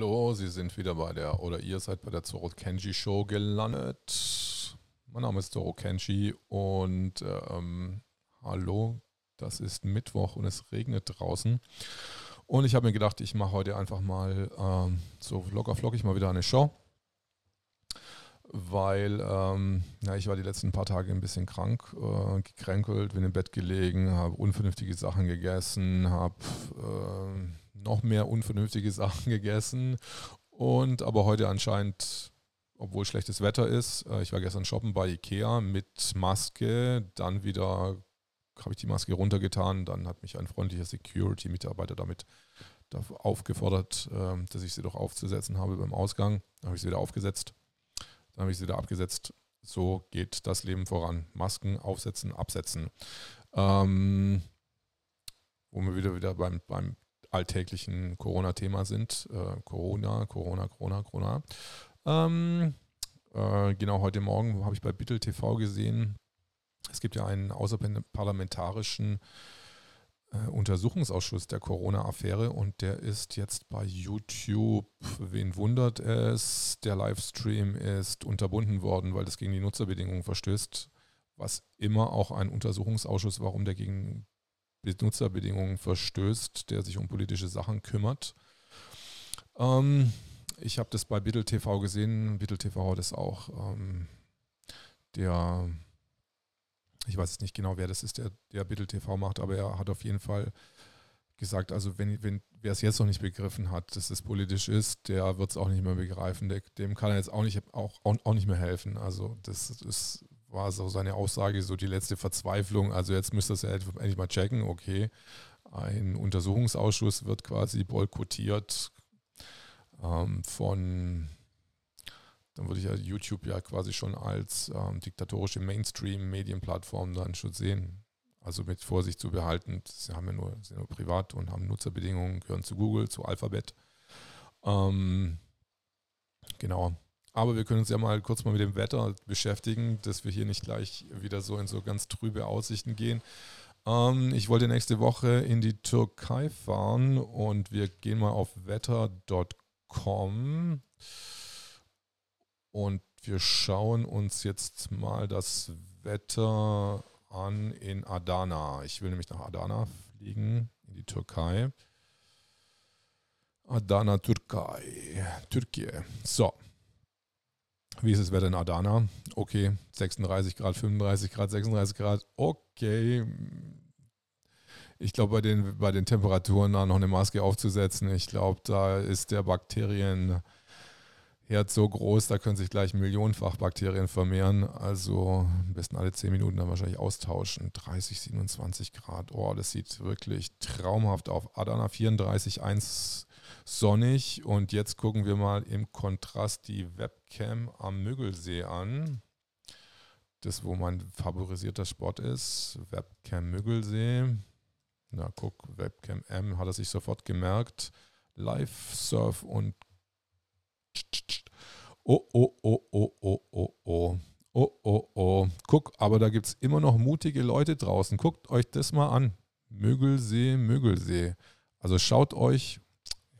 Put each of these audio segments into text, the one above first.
Hallo, Sie sind wieder bei der, oder ihr seid bei der Zoro Kenji Show gelandet. Mein Name ist Zoro Kenji und ähm, hallo, das ist Mittwoch und es regnet draußen. Und ich habe mir gedacht, ich mache heute einfach mal ähm, so locker flockig mal wieder eine Show. Weil ähm, ja, ich war die letzten paar Tage ein bisschen krank, äh, gekränkelt, bin im Bett gelegen, habe unvernünftige Sachen gegessen, habe äh, noch mehr unvernünftige Sachen gegessen. Und aber heute anscheinend, obwohl schlechtes Wetter ist, äh, ich war gestern shoppen bei Ikea mit Maske, dann wieder habe ich die Maske runtergetan, dann hat mich ein freundlicher Security-Mitarbeiter damit aufgefordert, ähm, dass ich sie doch aufzusetzen habe beim Ausgang. Dann habe ich sie wieder aufgesetzt, dann habe ich sie wieder abgesetzt. So geht das Leben voran. Masken aufsetzen, absetzen. Ähm, wo wir wieder wieder beim, beim alltäglichen Corona-Thema sind. Äh, Corona, Corona, Corona, Corona. Ähm, äh, genau heute Morgen habe ich bei Bittel TV gesehen, es gibt ja einen außerparlamentarischen äh, Untersuchungsausschuss der Corona-Affäre und der ist jetzt bei YouTube. Wen wundert es? Der Livestream ist unterbunden worden, weil das gegen die Nutzerbedingungen verstößt. Was immer auch ein Untersuchungsausschuss, warum der gegen Benutzerbedingungen verstößt, der sich um politische Sachen kümmert. Ähm, ich habe das bei Bittel TV gesehen. Bittel TV hat es auch. Ähm, der, ich weiß nicht genau, wer das ist, der, der Bittel TV macht, aber er hat auf jeden Fall gesagt, also wenn, wenn wer es jetzt noch nicht begriffen hat, dass es politisch ist, der wird es auch nicht mehr begreifen. Der, dem kann er jetzt auch nicht, auch, auch nicht mehr helfen. Also das ist war so seine Aussage, so die letzte Verzweiflung. Also jetzt müsste es ja endlich mal checken, okay, ein Untersuchungsausschuss wird quasi boykottiert ähm, von, dann würde ich ja YouTube ja quasi schon als ähm, diktatorische Mainstream-Medienplattform dann schon sehen. Also mit Vorsicht zu behalten, sie haben ja nur, sind nur privat und haben Nutzerbedingungen, gehören zu Google, zu Alphabet. Ähm, genau. Aber wir können uns ja mal kurz mal mit dem Wetter beschäftigen, dass wir hier nicht gleich wieder so in so ganz trübe Aussichten gehen. Ähm, ich wollte nächste Woche in die Türkei fahren und wir gehen mal auf wetter.com und wir schauen uns jetzt mal das Wetter an in Adana. Ich will nämlich nach Adana fliegen, in die Türkei. Adana, Türkei, Türkei. So, wie ist das Wetter in Adana? Okay, 36 Grad, 35 Grad, 36 Grad. Okay. Ich glaube, bei den, bei den Temperaturen da noch eine Maske aufzusetzen, ich glaube, da ist der Bakterienherd so groß, da können sich gleich millionenfach Bakterien vermehren. Also am besten alle 10 Minuten dann wahrscheinlich austauschen. 30, 27 Grad. Oh, das sieht wirklich traumhaft auf. Adana 34, 1 sonnig. Und jetzt gucken wir mal im Kontrast die Webcam am Müggelsee an. Das, wo mein favorisierter Spot ist. Webcam Müggelsee. Na, guck, Webcam M hat er sich sofort gemerkt. Live Surf und Oh, oh, oh, oh, oh, oh, oh. Oh, oh, oh. Guck, aber da gibt es immer noch mutige Leute draußen. Guckt euch das mal an. Müggelsee, Müggelsee. Also schaut euch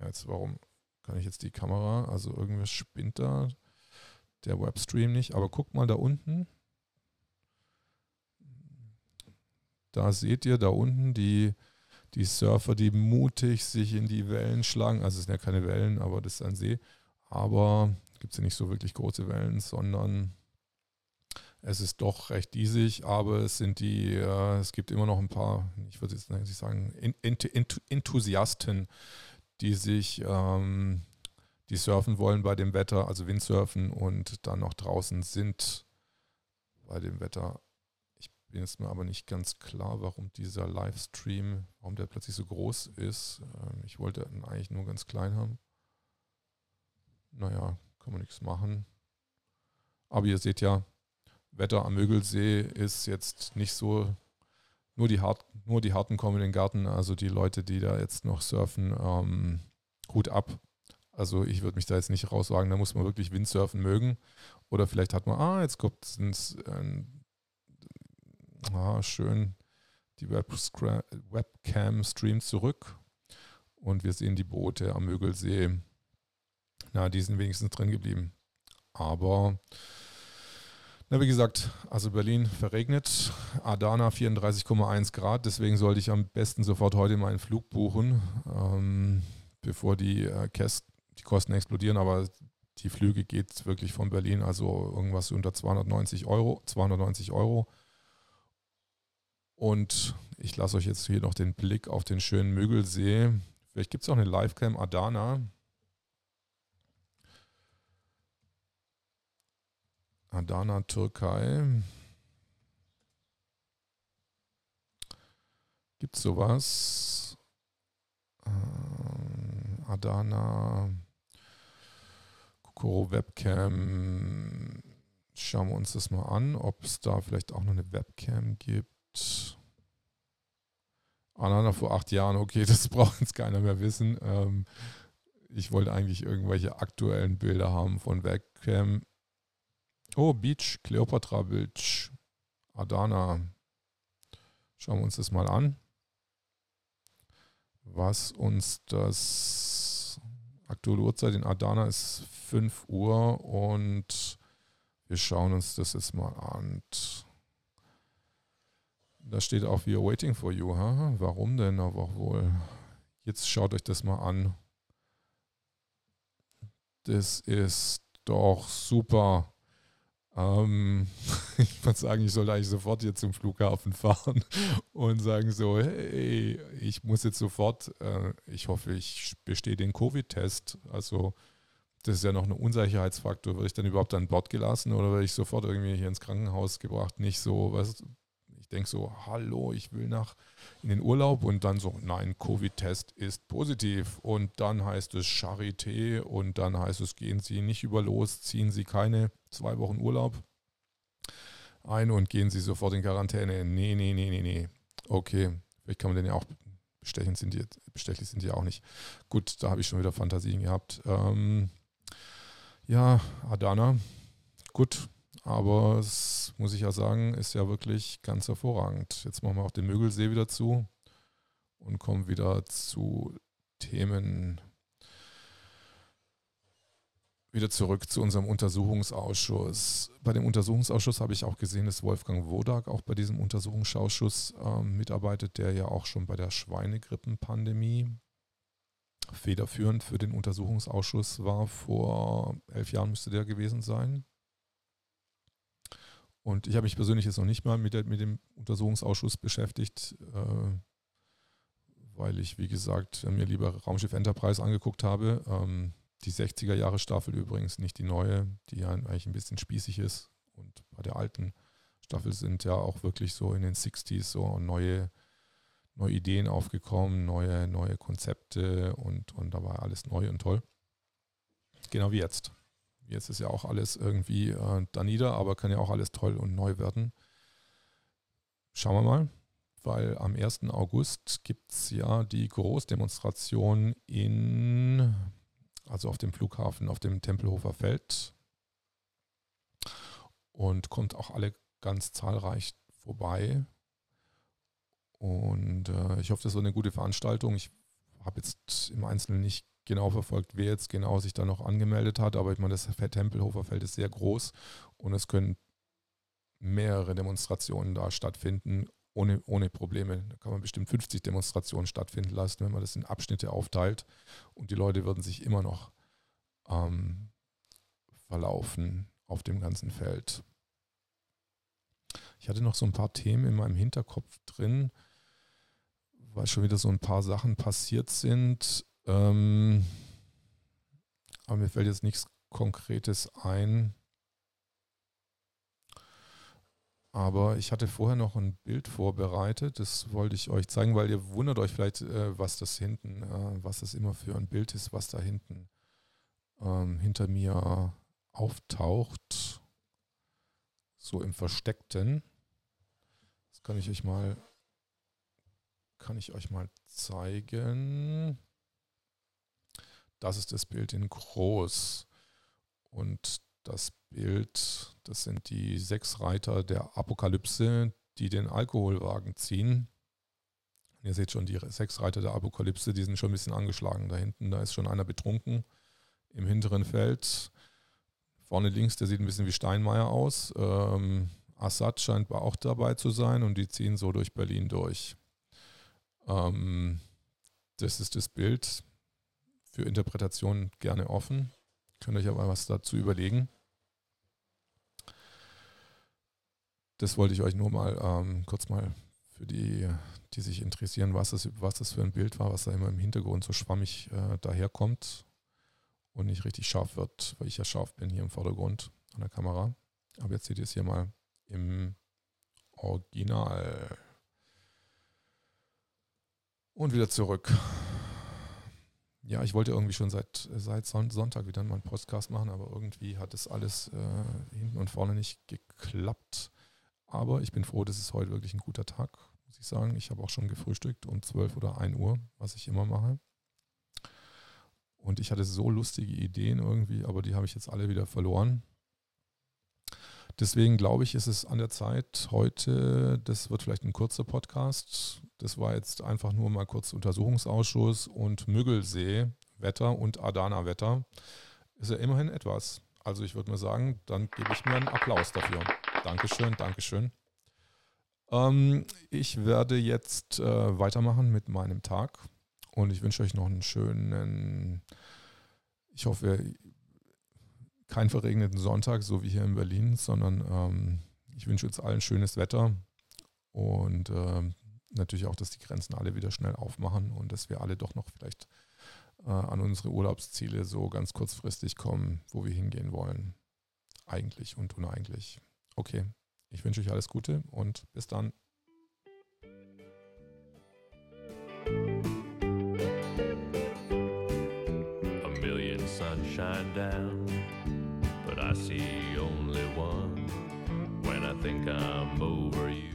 ja, jetzt warum kann ich jetzt die Kamera, also irgendwas spinnt da der Webstream nicht, aber guckt mal da unten. Da seht ihr da unten die, die Surfer, die mutig sich in die Wellen schlagen. Also es sind ja keine Wellen, aber das ist ein See. Aber gibt es ja nicht so wirklich große Wellen, sondern es ist doch recht diesig, aber es sind die, äh, es gibt immer noch ein paar, ich würde jetzt nicht sagen, Enthusiasten, die sich, ähm, die surfen wollen bei dem Wetter, also Windsurfen und dann noch draußen sind bei dem Wetter. Ich bin jetzt mir aber nicht ganz klar, warum dieser Livestream, warum der plötzlich so groß ist. Ähm, ich wollte ihn eigentlich nur ganz klein haben. Naja, kann man nichts machen. Aber ihr seht ja, Wetter am Mögelsee ist jetzt nicht so nur die, Hart, nur die Harten kommen in den Garten, also die Leute, die da jetzt noch surfen, ähm, Hut ab. Also ich würde mich da jetzt nicht rauswagen, da muss man wirklich Windsurfen mögen. Oder vielleicht hat man, ah, jetzt kommt es äh, ah, schön, die Webcam streamt zurück und wir sehen die Boote am Mögelsee. Na, die sind wenigstens drin geblieben. Aber, na, wie gesagt, also Berlin verregnet, Adana 34,1 Grad, deswegen sollte ich am besten sofort heute meinen Flug buchen, ähm, bevor die, äh, die Kosten explodieren. Aber die Flüge geht wirklich von Berlin, also irgendwas unter 290 Euro, 290 Euro. Und ich lasse euch jetzt hier noch den Blick auf den schönen Mögelsee. Vielleicht gibt es auch eine Livecam Adana. Adana, Türkei. Gibt es sowas? Ähm, Adana, Kokoro Webcam. Schauen wir uns das mal an, ob es da vielleicht auch noch eine Webcam gibt. Adana vor acht Jahren, okay, das braucht jetzt keiner mehr wissen. Ähm, ich wollte eigentlich irgendwelche aktuellen Bilder haben von Webcam. Oh, Beach, Cleopatra Beach, Adana. Schauen wir uns das mal an. Was uns das aktuelle Uhrzeit in Adana ist 5 Uhr und wir schauen uns das jetzt mal an. Da steht auch We are waiting for you. Ha? Warum denn aber wohl? Jetzt schaut euch das mal an. Das ist doch super. Ähm, ich würde sagen, ich sollte eigentlich sofort hier zum Flughafen fahren und sagen so, hey, ich muss jetzt sofort, äh, ich hoffe, ich bestehe den Covid-Test. Also das ist ja noch ein Unsicherheitsfaktor. Werde ich dann überhaupt an Bord gelassen oder werde ich sofort irgendwie hier ins Krankenhaus gebracht? Nicht so, was, denke so, hallo, ich will nach in den Urlaub und dann so, nein, Covid-Test ist positiv und dann heißt es Charité und dann heißt es, gehen Sie nicht über los, ziehen Sie keine zwei Wochen Urlaub ein und gehen Sie sofort in Quarantäne. Nee, nee, nee, nee, nee. Okay, vielleicht kann man den ja auch bestechen sind die, bestechlich sind die auch nicht. Gut, da habe ich schon wieder Fantasien gehabt. Ähm, ja, Adana, gut, aber es muss ich ja sagen, ist ja wirklich ganz hervorragend. Jetzt machen wir auch den Mögelsee wieder zu und kommen wieder zu Themen, wieder zurück zu unserem Untersuchungsausschuss. Bei dem Untersuchungsausschuss habe ich auch gesehen, dass Wolfgang Wodak auch bei diesem Untersuchungsausschuss äh, mitarbeitet, der ja auch schon bei der Schweinegrippenpandemie federführend für den Untersuchungsausschuss war. Vor elf Jahren müsste der gewesen sein. Und ich habe mich persönlich jetzt noch nicht mal mit, der, mit dem Untersuchungsausschuss beschäftigt, äh, weil ich, wie gesagt, mir lieber Raumschiff Enterprise angeguckt habe. Ähm, die 60er Jahre Staffel übrigens, nicht die neue, die ja eigentlich ein bisschen spießig ist. Und bei der alten Staffel sind ja auch wirklich so in den 60s so neue, neue Ideen aufgekommen, neue, neue Konzepte und, und da war alles neu und toll. Genau wie jetzt. Jetzt ist ja auch alles irgendwie äh, da nieder, aber kann ja auch alles toll und neu werden. Schauen wir mal, weil am 1. August gibt es ja die Großdemonstration in, also auf dem Flughafen, auf dem Tempelhofer Feld. Und kommt auch alle ganz zahlreich vorbei. Und äh, ich hoffe, das wird eine gute Veranstaltung. Ich habe jetzt im Einzelnen nicht genau verfolgt, wer jetzt genau sich da noch angemeldet hat. Aber ich meine, das Tempelhofer Feld ist sehr groß und es können mehrere Demonstrationen da stattfinden, ohne, ohne Probleme. Da kann man bestimmt 50 Demonstrationen stattfinden lassen, wenn man das in Abschnitte aufteilt. Und die Leute würden sich immer noch ähm, verlaufen auf dem ganzen Feld. Ich hatte noch so ein paar Themen in meinem Hinterkopf drin, weil schon wieder so ein paar Sachen passiert sind. Ähm, aber mir fällt jetzt nichts Konkretes ein. Aber ich hatte vorher noch ein Bild vorbereitet, das wollte ich euch zeigen, weil ihr wundert euch vielleicht, äh, was das hinten, äh, was das immer für ein Bild ist, was da hinten ähm, hinter mir auftaucht. So im Versteckten. Das kann ich euch mal, kann ich euch mal zeigen. Das ist das Bild in groß. Und das Bild, das sind die sechs Reiter der Apokalypse, die den Alkoholwagen ziehen. Und ihr seht schon, die sechs Reiter der Apokalypse, die sind schon ein bisschen angeschlagen da hinten. Da ist schon einer betrunken im hinteren Feld. Vorne links, der sieht ein bisschen wie Steinmeier aus. Ähm, Assad scheint auch dabei zu sein und die ziehen so durch Berlin durch. Ähm, das ist das Bild. Für Interpretation gerne offen. Könnt euch aber was dazu überlegen. Das wollte ich euch nur mal ähm, kurz mal für die, die sich interessieren, was das, was das für ein Bild war, was da immer im Hintergrund so schwammig äh, daherkommt und nicht richtig scharf wird, weil ich ja scharf bin hier im Vordergrund an der Kamera. Aber jetzt seht ihr es hier mal im Original. Und wieder zurück. Ja, ich wollte irgendwie schon seit, seit Sonntag wieder mal einen Podcast machen, aber irgendwie hat es alles äh, hinten und vorne nicht geklappt. Aber ich bin froh, dass es heute wirklich ein guter Tag, muss ich sagen. Ich habe auch schon gefrühstückt um 12 oder 1 Uhr, was ich immer mache. Und ich hatte so lustige Ideen irgendwie, aber die habe ich jetzt alle wieder verloren. Deswegen glaube ich, ist es an der Zeit heute, das wird vielleicht ein kurzer Podcast. Das war jetzt einfach nur mal kurz Untersuchungsausschuss und Müggelsee Wetter und Adana Wetter. Ist ja immerhin etwas. Also ich würde mal sagen, dann gebe ich mir einen Applaus dafür. Dankeschön, Dankeschön. Ähm, ich werde jetzt äh, weitermachen mit meinem Tag und ich wünsche euch noch einen schönen, ich hoffe, keinen verregneten Sonntag, so wie hier in Berlin, sondern ähm, ich wünsche uns allen schönes Wetter und äh, natürlich auch, dass die Grenzen alle wieder schnell aufmachen und dass wir alle doch noch vielleicht äh, an unsere Urlaubsziele so ganz kurzfristig kommen, wo wir hingehen wollen. Eigentlich und uneigentlich. Okay, ich wünsche euch alles Gute und bis dann. A million sunshine down, I see only one when I think I'm over you.